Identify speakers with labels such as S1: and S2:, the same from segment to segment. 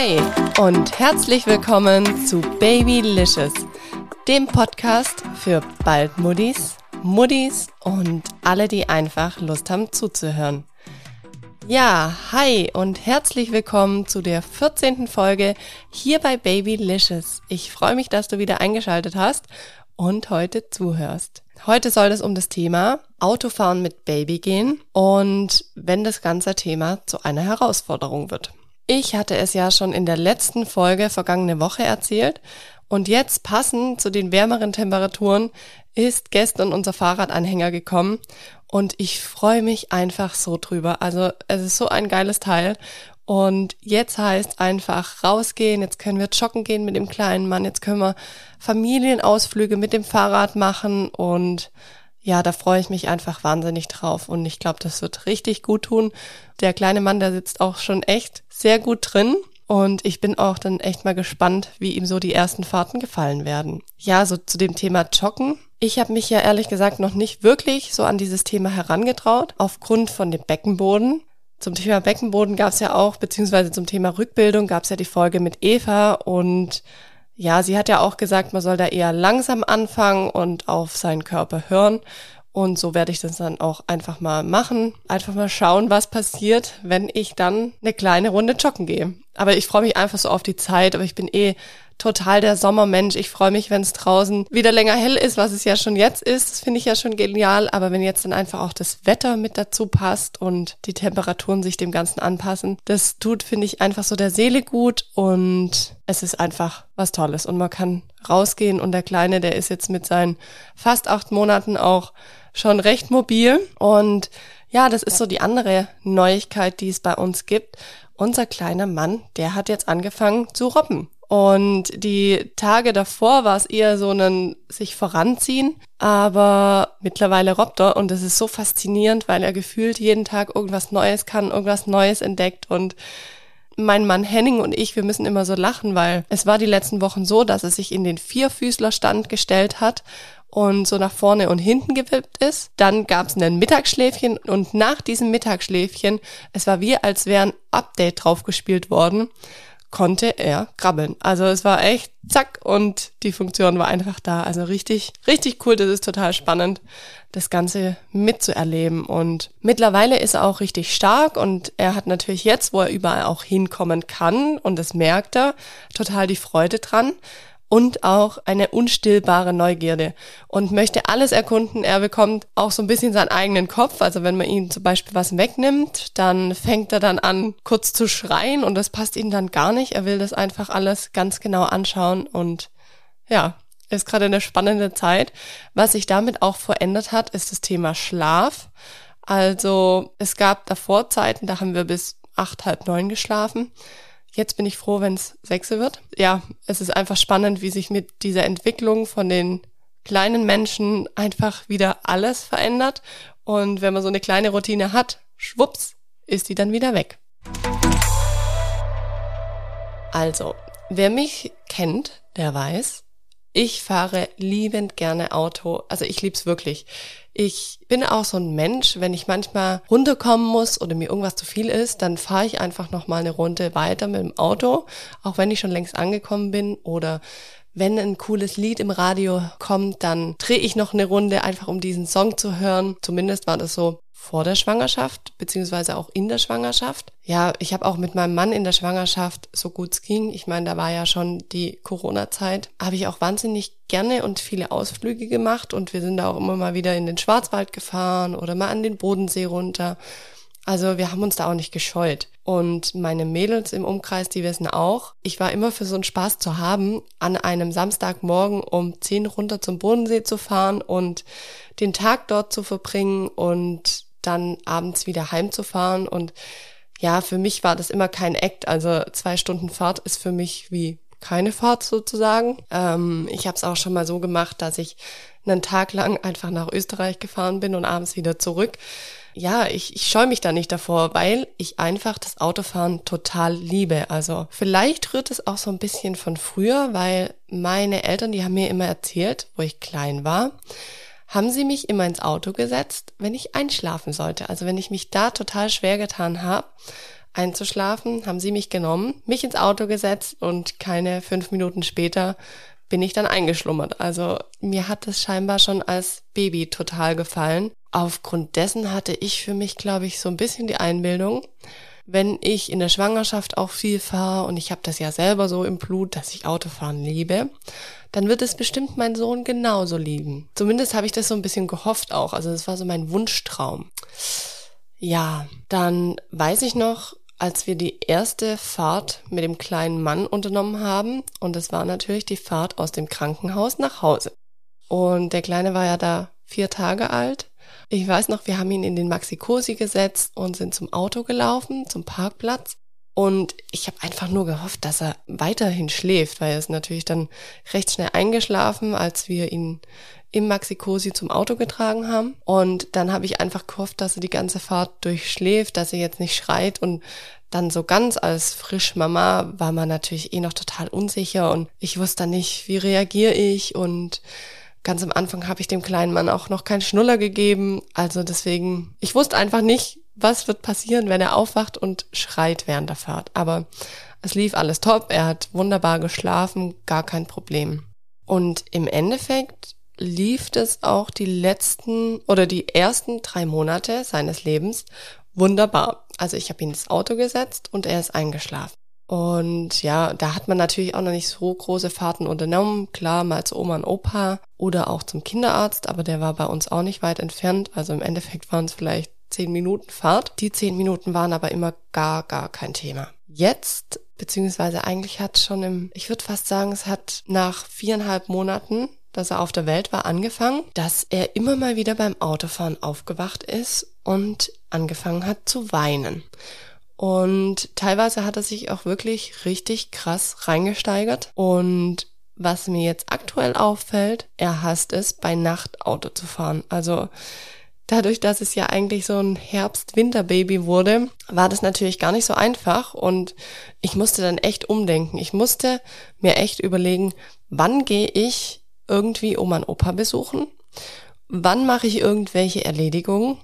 S1: Hi und herzlich willkommen zu Babylicious, dem Podcast für bald Muddis, Muddis und alle, die einfach Lust haben zuzuhören. Ja, hi und herzlich willkommen zu der 14. Folge hier bei Babylicious. Ich freue mich, dass du wieder eingeschaltet hast und heute zuhörst. Heute soll es um das Thema Autofahren mit Baby gehen und wenn das ganze Thema zu einer Herausforderung wird. Ich hatte es ja schon in der letzten Folge vergangene Woche erzählt. Und jetzt passend zu den wärmeren Temperaturen ist gestern unser Fahrradanhänger gekommen. Und ich freue mich einfach so drüber. Also es ist so ein geiles Teil. Und jetzt heißt einfach rausgehen, jetzt können wir joggen gehen mit dem kleinen Mann, jetzt können wir Familienausflüge mit dem Fahrrad machen. Und ja, da freue ich mich einfach wahnsinnig drauf und ich glaube, das wird richtig gut tun. Der kleine Mann, der sitzt auch schon echt sehr gut drin und ich bin auch dann echt mal gespannt, wie ihm so die ersten Fahrten gefallen werden. Ja, so zu dem Thema Joggen. Ich habe mich ja ehrlich gesagt noch nicht wirklich so an dieses Thema herangetraut, aufgrund von dem Beckenboden. Zum Thema Beckenboden gab es ja auch, beziehungsweise zum Thema Rückbildung gab es ja die Folge mit Eva und ja, sie hat ja auch gesagt, man soll da eher langsam anfangen und auf seinen Körper hören. Und so werde ich das dann auch einfach mal machen. Einfach mal schauen, was passiert, wenn ich dann eine kleine Runde joggen gehe. Aber ich freue mich einfach so auf die Zeit, aber ich bin eh total der Sommermensch. Ich freue mich, wenn es draußen wieder länger hell ist, was es ja schon jetzt ist. Das finde ich ja schon genial. Aber wenn jetzt dann einfach auch das Wetter mit dazu passt und die Temperaturen sich dem Ganzen anpassen, das tut, finde ich, einfach so der Seele gut und es ist einfach was Tolles. Und man kann rausgehen und der Kleine, der ist jetzt mit seinen fast acht Monaten auch schon recht mobil und ja, das ist so die andere Neuigkeit, die es bei uns gibt. Unser kleiner Mann, der hat jetzt angefangen zu robben. Und die Tage davor war es eher so ein sich voranziehen, aber mittlerweile robbt er und es ist so faszinierend, weil er gefühlt jeden Tag irgendwas Neues kann, irgendwas Neues entdeckt. Und mein Mann Henning und ich, wir müssen immer so lachen, weil es war die letzten Wochen so, dass er sich in den Vierfüßlerstand gestellt hat und so nach vorne und hinten gewippt ist. Dann gab es ein Mittagsschläfchen und nach diesem Mittagsschläfchen, es war wie, als wäre ein Update draufgespielt worden konnte er krabbeln. Also es war echt zack und die Funktion war einfach da. Also richtig, richtig cool. Das ist total spannend, das Ganze mitzuerleben. Und mittlerweile ist er auch richtig stark und er hat natürlich jetzt, wo er überall auch hinkommen kann und das merkt er, total die Freude dran und auch eine unstillbare Neugierde und möchte alles erkunden. Er bekommt auch so ein bisschen seinen eigenen Kopf. Also wenn man ihm zum Beispiel was wegnimmt, dann fängt er dann an, kurz zu schreien und das passt ihm dann gar nicht. Er will das einfach alles ganz genau anschauen und ja, ist gerade eine spannende Zeit. Was sich damit auch verändert hat, ist das Thema Schlaf. Also es gab davor Zeiten, da haben wir bis acht, halb neun geschlafen. Jetzt bin ich froh, wenn es sechse wird. Ja, es ist einfach spannend, wie sich mit dieser Entwicklung von den kleinen Menschen einfach wieder alles verändert. Und wenn man so eine kleine Routine hat, schwupps, ist die dann wieder weg. Also, wer mich kennt, der weiß, ich fahre liebend gerne Auto. Also ich lieb's wirklich. Ich bin auch so ein Mensch, wenn ich manchmal runterkommen muss oder mir irgendwas zu viel ist, dann fahre ich einfach noch mal eine Runde weiter mit dem Auto, auch wenn ich schon längst angekommen bin oder wenn ein cooles Lied im Radio kommt, dann drehe ich noch eine Runde, einfach um diesen Song zu hören. Zumindest war das so vor der Schwangerschaft, beziehungsweise auch in der Schwangerschaft. Ja, ich habe auch mit meinem Mann in der Schwangerschaft, so gut es ging, ich meine, da war ja schon die Corona-Zeit, habe ich auch wahnsinnig gerne und viele Ausflüge gemacht und wir sind da auch immer mal wieder in den Schwarzwald gefahren oder mal an den Bodensee runter. Also wir haben uns da auch nicht gescheut. Und meine Mädels im Umkreis, die wissen auch, ich war immer für so einen Spaß zu haben, an einem Samstagmorgen um 10 runter zum Bodensee zu fahren und den Tag dort zu verbringen und dann abends wieder heimzufahren. Und ja, für mich war das immer kein Act. Also zwei Stunden Fahrt ist für mich wie keine Fahrt sozusagen. Ähm, ich habe es auch schon mal so gemacht, dass ich einen Tag lang einfach nach Österreich gefahren bin und abends wieder zurück ja, ich, ich scheue mich da nicht davor, weil ich einfach das Autofahren total liebe. Also vielleicht rührt es auch so ein bisschen von früher, weil meine Eltern, die haben mir immer erzählt, wo ich klein war, haben sie mich immer ins Auto gesetzt, wenn ich einschlafen sollte. Also wenn ich mich da total schwer getan habe, einzuschlafen, haben sie mich genommen, mich ins Auto gesetzt und keine fünf Minuten später bin ich dann eingeschlummert. Also mir hat es scheinbar schon als Baby total gefallen. Aufgrund dessen hatte ich für mich, glaube ich, so ein bisschen die Einbildung, wenn ich in der Schwangerschaft auch viel fahre und ich habe das ja selber so im Blut, dass ich Autofahren liebe, dann wird es bestimmt mein Sohn genauso lieben. Zumindest habe ich das so ein bisschen gehofft auch. Also das war so mein Wunschtraum. Ja, dann weiß ich noch, als wir die erste Fahrt mit dem kleinen Mann unternommen haben, und es war natürlich die Fahrt aus dem Krankenhaus nach Hause. Und der Kleine war ja da vier Tage alt. Ich weiß noch, wir haben ihn in den Maxi-Cosi gesetzt und sind zum Auto gelaufen, zum Parkplatz. Und ich habe einfach nur gehofft, dass er weiterhin schläft, weil er ist natürlich dann recht schnell eingeschlafen, als wir ihn im Maxi-Cosi zum Auto getragen haben. Und dann habe ich einfach gehofft, dass er die ganze Fahrt durchschläft, dass er jetzt nicht schreit und dann so ganz als Frischmama war man natürlich eh noch total unsicher und ich wusste nicht, wie reagiere ich und ganz am Anfang habe ich dem kleinen Mann auch noch keinen Schnuller gegeben. Also deswegen, ich wusste einfach nicht, was wird passieren, wenn er aufwacht und schreit während der Fahrt. Aber es lief alles top, er hat wunderbar geschlafen, gar kein Problem. Und im Endeffekt lief es auch die letzten oder die ersten drei Monate seines Lebens wunderbar. Also ich habe ihn ins Auto gesetzt und er ist eingeschlafen. Und ja, da hat man natürlich auch noch nicht so große Fahrten unternommen. Klar, mal zu Oma und Opa oder auch zum Kinderarzt, aber der war bei uns auch nicht weit entfernt. Also im Endeffekt waren es vielleicht zehn Minuten Fahrt. Die zehn Minuten waren aber immer gar, gar kein Thema. Jetzt, beziehungsweise eigentlich hat schon im, ich würde fast sagen, es hat nach viereinhalb Monaten dass er auf der Welt war, angefangen, dass er immer mal wieder beim Autofahren aufgewacht ist und angefangen hat zu weinen. Und teilweise hat er sich auch wirklich richtig krass reingesteigert. Und was mir jetzt aktuell auffällt, er hasst es, bei Nacht Auto zu fahren. Also dadurch, dass es ja eigentlich so ein Herbst-Winter-Baby wurde, war das natürlich gar nicht so einfach und ich musste dann echt umdenken. Ich musste mir echt überlegen, wann gehe ich irgendwie Oma und Opa besuchen? Wann mache ich irgendwelche Erledigungen?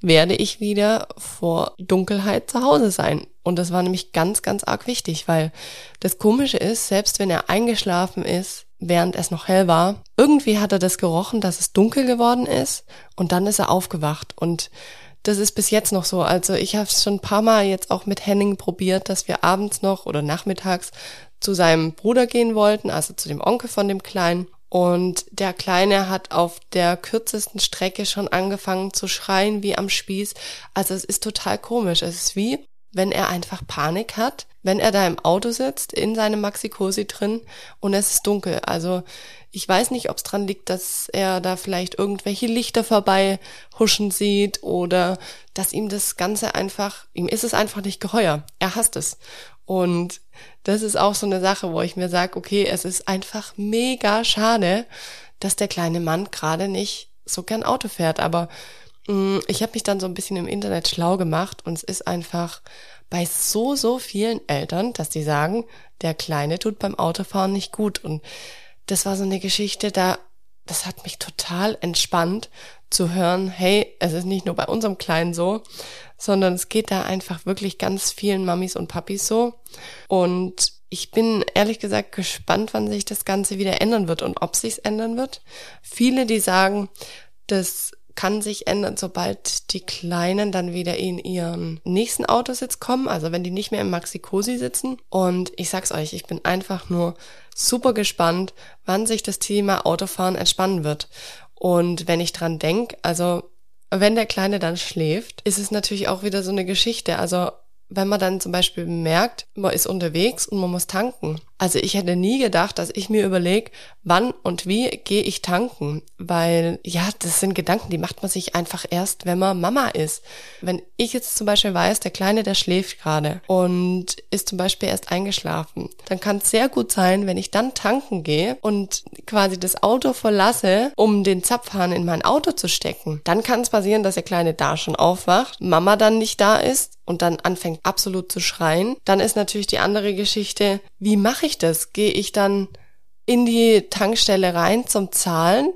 S1: Werde ich wieder vor Dunkelheit zu Hause sein? Und das war nämlich ganz, ganz arg wichtig, weil das Komische ist, selbst wenn er eingeschlafen ist, während es noch hell war, irgendwie hat er das gerochen, dass es dunkel geworden ist und dann ist er aufgewacht. Und das ist bis jetzt noch so. Also ich habe es schon ein paar Mal jetzt auch mit Henning probiert, dass wir abends noch oder nachmittags zu seinem Bruder gehen wollten, also zu dem Onkel von dem Kleinen. Und der Kleine hat auf der kürzesten Strecke schon angefangen zu schreien wie am Spieß. Also es ist total komisch. Es ist wie, wenn er einfach Panik hat, wenn er da im Auto sitzt, in seinem Maxi-Cosi drin und es ist dunkel. Also ich weiß nicht, ob es dran liegt, dass er da vielleicht irgendwelche Lichter vorbei huschen sieht oder dass ihm das Ganze einfach, ihm ist es einfach nicht geheuer. Er hasst es. Und das ist auch so eine Sache, wo ich mir sage, okay, es ist einfach mega schade, dass der kleine Mann gerade nicht so gern Auto fährt. Aber ich habe mich dann so ein bisschen im Internet schlau gemacht und es ist einfach bei so, so vielen Eltern, dass die sagen, der Kleine tut beim Autofahren nicht gut. Und das war so eine Geschichte, da, das hat mich total entspannt zu hören, hey, es ist nicht nur bei unserem Kleinen so, sondern es geht da einfach wirklich ganz vielen Mamis und Papis so. Und ich bin ehrlich gesagt gespannt, wann sich das Ganze wieder ändern wird und ob sich's ändern wird. Viele, die sagen, das kann sich ändern, sobald die Kleinen dann wieder in ihren nächsten Autositz kommen, also wenn die nicht mehr im Maxi-Cosi sitzen. Und ich sag's euch, ich bin einfach nur super gespannt, wann sich das Thema Autofahren entspannen wird. Und wenn ich dran denk, also wenn der Kleine dann schläft, ist es natürlich auch wieder so eine Geschichte. Also wenn man dann zum Beispiel merkt, man ist unterwegs und man muss tanken. Also ich hätte nie gedacht, dass ich mir überlege, wann und wie gehe ich tanken. Weil ja, das sind Gedanken, die macht man sich einfach erst, wenn man Mama ist. Wenn ich jetzt zum Beispiel weiß, der Kleine, der schläft gerade und ist zum Beispiel erst eingeschlafen, dann kann es sehr gut sein, wenn ich dann tanken gehe und quasi das Auto verlasse, um den Zapfhahn in mein Auto zu stecken. Dann kann es passieren, dass der Kleine da schon aufwacht, Mama dann nicht da ist und dann anfängt absolut zu schreien. Dann ist natürlich die andere Geschichte, wie mache ich das? Gehe ich dann in die Tankstelle rein zum Zahlen,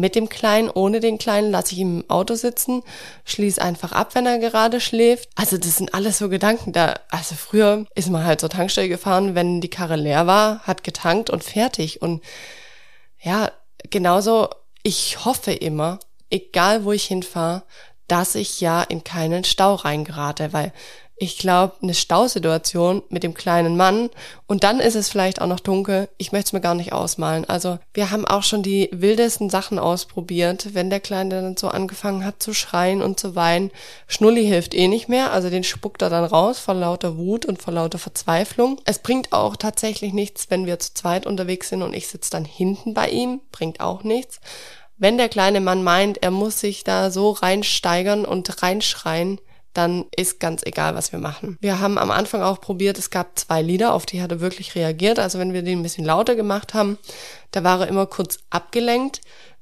S1: mit dem Kleinen, ohne den Kleinen, lasse ich ihn im Auto sitzen, schließe einfach ab, wenn er gerade schläft. Also das sind alles so Gedanken da. Also früher ist man halt zur Tankstelle gefahren, wenn die Karre leer war, hat getankt und fertig. Und ja, genauso, ich hoffe immer, egal wo ich hinfahre, dass ich ja in keinen Stau reingerate, weil ich glaube, eine Stausituation mit dem kleinen Mann und dann ist es vielleicht auch noch dunkel. Ich möchte es mir gar nicht ausmalen. Also wir haben auch schon die wildesten Sachen ausprobiert, wenn der Kleine dann so angefangen hat zu schreien und zu weinen. Schnulli hilft eh nicht mehr, also den spuckt er dann raus vor lauter Wut und vor lauter Verzweiflung. Es bringt auch tatsächlich nichts, wenn wir zu zweit unterwegs sind und ich sitze dann hinten bei ihm, bringt auch nichts. Wenn der kleine Mann meint, er muss sich da so reinsteigern und reinschreien, dann ist ganz egal, was wir machen. Wir haben am Anfang auch probiert, es gab zwei Lieder, auf die hat er wirklich reagiert. Also wenn wir den ein bisschen lauter gemacht haben, da war er immer kurz abgelenkt,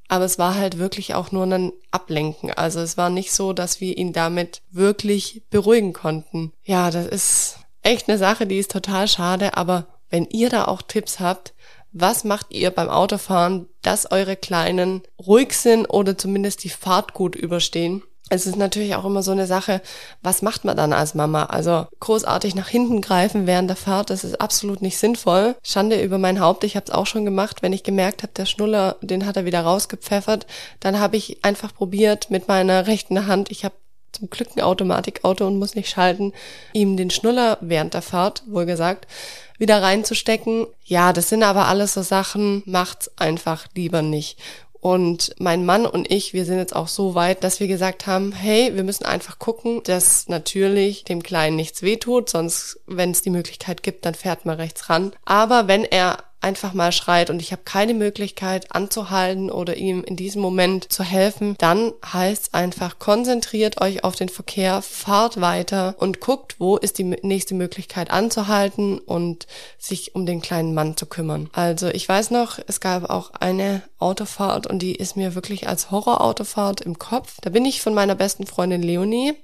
S1: aber es war halt wirklich auch nur ein Ablenken. Also es war nicht so, dass wir ihn damit wirklich beruhigen konnten. Ja, das ist echt eine Sache, die ist total schade, aber wenn ihr da auch Tipps habt, was macht ihr beim Autofahren, dass eure Kleinen ruhig sind oder zumindest die Fahrt gut überstehen? Es ist natürlich auch immer so eine Sache, was macht man dann als Mama? Also großartig nach hinten greifen während der Fahrt, das ist absolut nicht sinnvoll. Schande über mein Haupt, ich habe es auch schon gemacht, wenn ich gemerkt habe, der Schnuller, den hat er wieder rausgepfeffert, dann habe ich einfach probiert mit meiner rechten Hand, ich habe zum Glück ein Automatikauto und muss nicht schalten, ihm den Schnuller während der Fahrt, wohl gesagt, wieder reinzustecken. Ja, das sind aber alles so Sachen, macht's einfach lieber nicht. Und mein Mann und ich, wir sind jetzt auch so weit, dass wir gesagt haben, hey, wir müssen einfach gucken, dass natürlich dem Kleinen nichts wehtut, sonst, wenn es die Möglichkeit gibt, dann fährt man rechts ran. Aber wenn er einfach mal schreit und ich habe keine Möglichkeit anzuhalten oder ihm in diesem Moment zu helfen, dann heißt einfach, konzentriert euch auf den Verkehr, fahrt weiter und guckt, wo ist die nächste Möglichkeit anzuhalten und sich um den kleinen Mann zu kümmern. Also ich weiß noch, es gab auch eine Autofahrt und die ist mir wirklich als Horrorautofahrt im Kopf. Da bin ich von meiner besten Freundin Leonie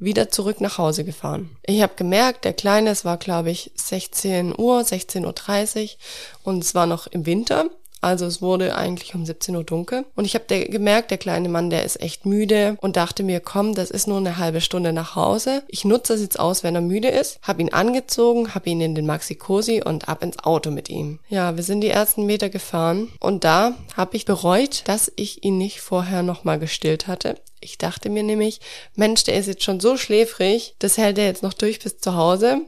S1: wieder zurück nach Hause gefahren. Ich habe gemerkt, der Kleine, es war glaube ich 16 Uhr, 16.30 Uhr und es war noch im Winter. Also es wurde eigentlich um 17 Uhr dunkel. Und ich habe gemerkt, der kleine Mann, der ist echt müde und dachte mir, komm, das ist nur eine halbe Stunde nach Hause. Ich nutze das jetzt aus, wenn er müde ist. Hab ihn angezogen, hab ihn in den Maxi Cosi und ab ins Auto mit ihm. Ja, wir sind die ersten Meter gefahren und da habe ich bereut, dass ich ihn nicht vorher nochmal gestillt hatte. Ich dachte mir nämlich, Mensch, der ist jetzt schon so schläfrig, das hält er jetzt noch durch bis zu Hause.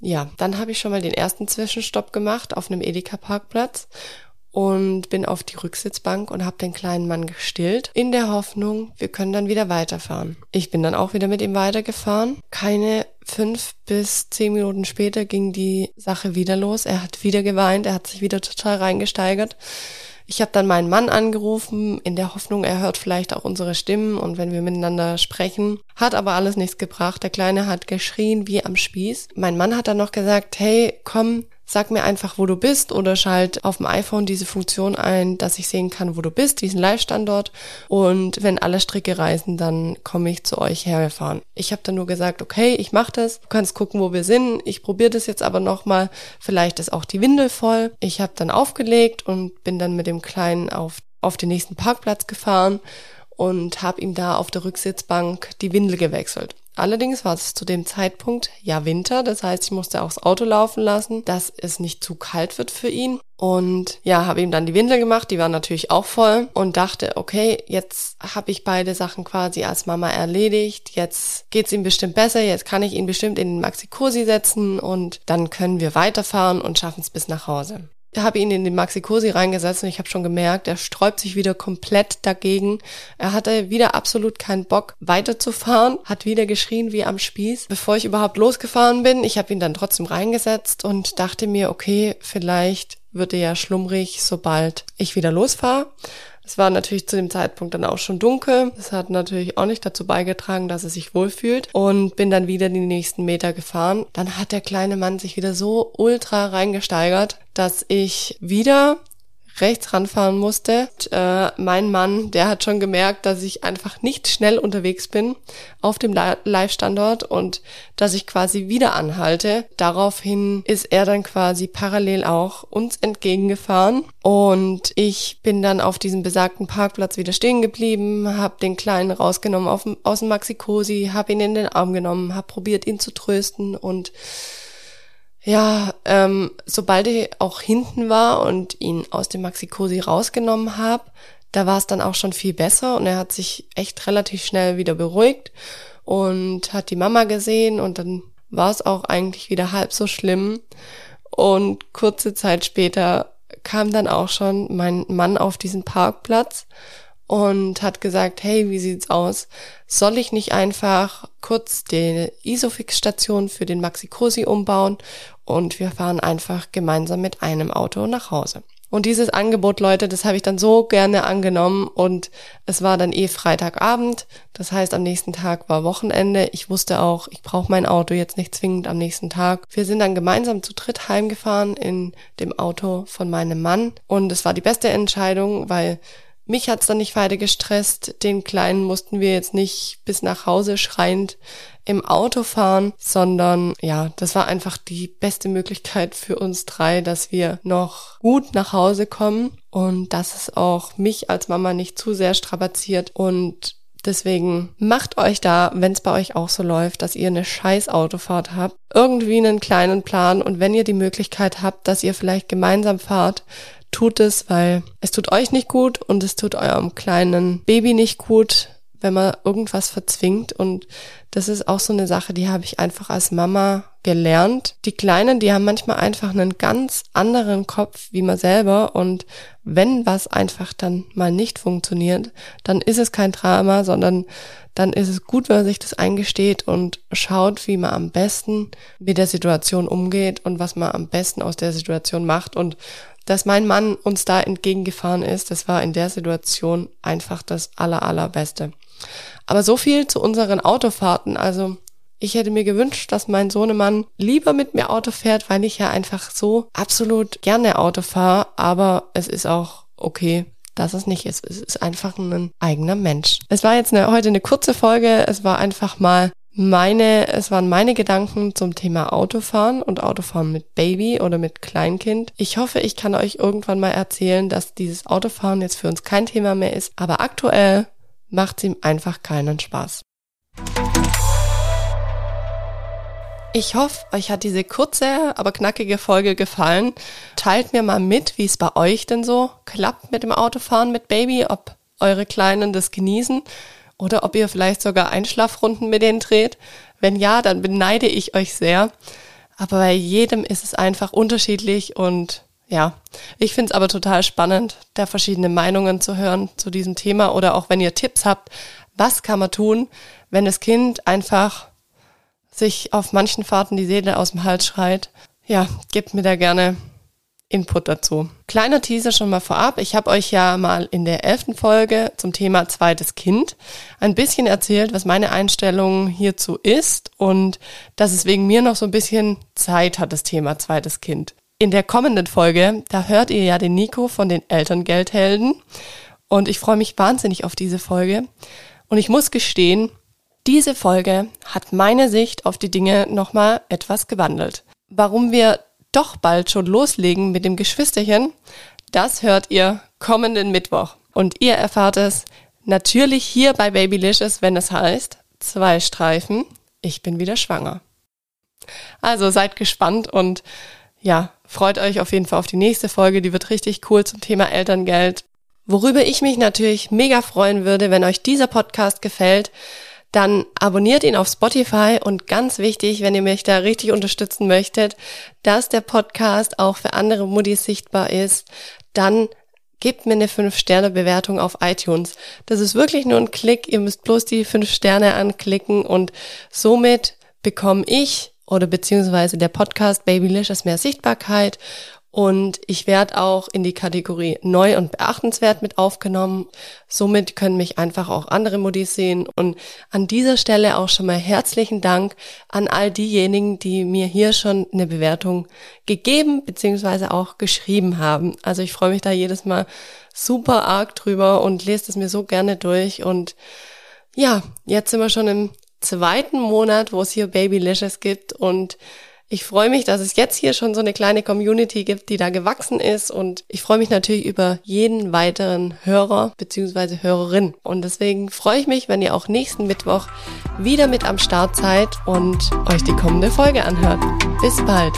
S1: Ja, dann habe ich schon mal den ersten Zwischenstopp gemacht auf einem Edeka-Parkplatz und bin auf die Rücksitzbank und habe den kleinen Mann gestillt, in der Hoffnung, wir können dann wieder weiterfahren. Ich bin dann auch wieder mit ihm weitergefahren. Keine fünf bis zehn Minuten später ging die Sache wieder los. Er hat wieder geweint, er hat sich wieder total reingesteigert. Ich habe dann meinen Mann angerufen, in der Hoffnung, er hört vielleicht auch unsere Stimmen und wenn wir miteinander sprechen. Hat aber alles nichts gebracht. Der Kleine hat geschrien wie am Spieß. Mein Mann hat dann noch gesagt, hey, komm, sag mir einfach, wo du bist oder schalt auf dem iPhone diese Funktion ein, dass ich sehen kann, wo du bist, diesen Live-Standort. Und wenn alle Stricke reisen, dann komme ich zu euch hergefahren. Ich habe dann nur gesagt, okay, ich mache das. Du kannst gucken, wo wir sind. Ich probiere das jetzt aber nochmal. Vielleicht ist auch die Windel voll. Ich habe dann aufgelegt und bin dann mit dem Kleinen auf, auf den nächsten Parkplatz gefahren und habe ihm da auf der Rücksitzbank die Windel gewechselt. Allerdings war es zu dem Zeitpunkt ja Winter, das heißt, ich musste auch das Auto laufen lassen, dass es nicht zu kalt wird für ihn. Und ja, habe ihm dann die Windel gemacht, die war natürlich auch voll und dachte, okay, jetzt habe ich beide Sachen quasi als Mama erledigt, jetzt geht's ihm bestimmt besser, jetzt kann ich ihn bestimmt in den Maxi-Cosi setzen und dann können wir weiterfahren und schaffen es bis nach Hause habe ihn in den Maxi-Cosi reingesetzt und ich habe schon gemerkt, er sträubt sich wieder komplett dagegen. Er hatte wieder absolut keinen Bock weiterzufahren, hat wieder geschrien wie am Spieß. Bevor ich überhaupt losgefahren bin, ich habe ihn dann trotzdem reingesetzt und dachte mir, okay, vielleicht wird er ja schlummrig, sobald ich wieder losfahre. Es war natürlich zu dem Zeitpunkt dann auch schon dunkel. Das hat natürlich auch nicht dazu beigetragen, dass er sich wohlfühlt und bin dann wieder die nächsten Meter gefahren. Dann hat der kleine Mann sich wieder so ultra reingesteigert, dass ich wieder rechts ranfahren musste. Und, äh, mein Mann, der hat schon gemerkt, dass ich einfach nicht schnell unterwegs bin auf dem Live-Standort und dass ich quasi wieder anhalte. Daraufhin ist er dann quasi parallel auch uns entgegengefahren und ich bin dann auf diesem besagten Parkplatz wieder stehen geblieben, habe den Kleinen rausgenommen auf, aus dem Maxi-Cosi, habe ihn in den Arm genommen, habe probiert, ihn zu trösten und ja, ähm, sobald ich auch hinten war und ihn aus dem Maxi-Cosi rausgenommen habe, da war es dann auch schon viel besser und er hat sich echt relativ schnell wieder beruhigt und hat die Mama gesehen und dann war es auch eigentlich wieder halb so schlimm. Und kurze Zeit später kam dann auch schon mein Mann auf diesen Parkplatz und hat gesagt, hey, wie sieht's aus? Soll ich nicht einfach kurz die Isofix-Station für den Maxi-Cosi umbauen und wir fahren einfach gemeinsam mit einem Auto nach Hause? Und dieses Angebot, Leute, das habe ich dann so gerne angenommen und es war dann eh Freitagabend. Das heißt, am nächsten Tag war Wochenende. Ich wusste auch, ich brauche mein Auto jetzt nicht zwingend am nächsten Tag. Wir sind dann gemeinsam zu dritt heimgefahren in dem Auto von meinem Mann und es war die beste Entscheidung, weil mich hat's dann nicht weiter gestresst. Den Kleinen mussten wir jetzt nicht bis nach Hause schreiend im Auto fahren, sondern ja, das war einfach die beste Möglichkeit für uns drei, dass wir noch gut nach Hause kommen. Und dass es auch mich als Mama nicht zu sehr strapaziert. Und Deswegen macht euch da, wenn es bei euch auch so läuft, dass ihr eine scheiß Autofahrt habt, irgendwie einen kleinen Plan. Und wenn ihr die Möglichkeit habt, dass ihr vielleicht gemeinsam fahrt, tut es, weil es tut euch nicht gut und es tut eurem kleinen Baby nicht gut, wenn man irgendwas verzwingt. Und das ist auch so eine Sache, die habe ich einfach als Mama gelernt. Die Kleinen, die haben manchmal einfach einen ganz anderen Kopf wie man selber. Und wenn was einfach dann mal nicht funktioniert, dann ist es kein Drama, sondern dann ist es gut, wenn man sich das eingesteht und schaut, wie man am besten mit der Situation umgeht und was man am besten aus der Situation macht. Und dass mein Mann uns da entgegengefahren ist, das war in der Situation einfach das aller, allerbeste. Aber so viel zu unseren Autofahrten. Also ich hätte mir gewünscht, dass mein Sohnemann lieber mit mir Auto fährt, weil ich ja einfach so absolut gerne Auto fahre. Aber es ist auch okay, dass es nicht ist. Es ist einfach ein eigener Mensch. Es war jetzt eine, heute eine kurze Folge. Es war einfach mal meine, es waren meine Gedanken zum Thema Autofahren und Autofahren mit Baby oder mit Kleinkind. Ich hoffe, ich kann euch irgendwann mal erzählen, dass dieses Autofahren jetzt für uns kein Thema mehr ist, aber aktuell macht es ihm einfach keinen Spaß. Ich hoffe, euch hat diese kurze, aber knackige Folge gefallen. Teilt mir mal mit, wie es bei euch denn so klappt mit dem Autofahren mit Baby, ob eure Kleinen das genießen oder ob ihr vielleicht sogar Einschlafrunden mit denen dreht. Wenn ja, dann beneide ich euch sehr. Aber bei jedem ist es einfach unterschiedlich und ja, ich finde es aber total spannend, da verschiedene Meinungen zu hören zu diesem Thema oder auch wenn ihr Tipps habt, was kann man tun, wenn das Kind einfach sich auf manchen Fahrten die Seele aus dem Hals schreit. Ja, gebt mir da gerne Input dazu. Kleiner Teaser schon mal vorab. Ich habe euch ja mal in der elften Folge zum Thema zweites Kind ein bisschen erzählt, was meine Einstellung hierzu ist und dass es wegen mir noch so ein bisschen Zeit hat, das Thema zweites Kind. In der kommenden Folge, da hört ihr ja den Nico von den Elterngeldhelden und ich freue mich wahnsinnig auf diese Folge. Und ich muss gestehen, diese Folge hat meine Sicht auf die Dinge nochmal etwas gewandelt. Warum wir doch bald schon loslegen mit dem Geschwisterchen, das hört ihr kommenden Mittwoch. Und ihr erfahrt es natürlich hier bei Babylicious, wenn es heißt, zwei Streifen, ich bin wieder schwanger. Also seid gespannt und ja, freut euch auf jeden Fall auf die nächste Folge, die wird richtig cool zum Thema Elterngeld. Worüber ich mich natürlich mega freuen würde, wenn euch dieser Podcast gefällt, dann abonniert ihn auf Spotify und ganz wichtig, wenn ihr mich da richtig unterstützen möchtet, dass der Podcast auch für andere Muttis sichtbar ist, dann gebt mir eine 5-Sterne-Bewertung auf iTunes. Das ist wirklich nur ein Klick, ihr müsst bloß die 5 Sterne anklicken und somit bekomme ich oder beziehungsweise der Podcast Babylicious mehr Sichtbarkeit Und ich werde auch in die Kategorie neu und beachtenswert mit aufgenommen. Somit können mich einfach auch andere Modis sehen. Und an dieser Stelle auch schon mal herzlichen Dank an all diejenigen, die mir hier schon eine Bewertung gegeben bzw. auch geschrieben haben. Also ich freue mich da jedes Mal super arg drüber und lese es mir so gerne durch. Und ja, jetzt sind wir schon im zweiten Monat, wo es hier Babylicious gibt und ich freue mich, dass es jetzt hier schon so eine kleine Community gibt, die da gewachsen ist und ich freue mich natürlich über jeden weiteren Hörer bzw. Hörerin. Und deswegen freue ich mich, wenn ihr auch nächsten Mittwoch wieder mit am Start seid und euch die kommende Folge anhört. Bis bald.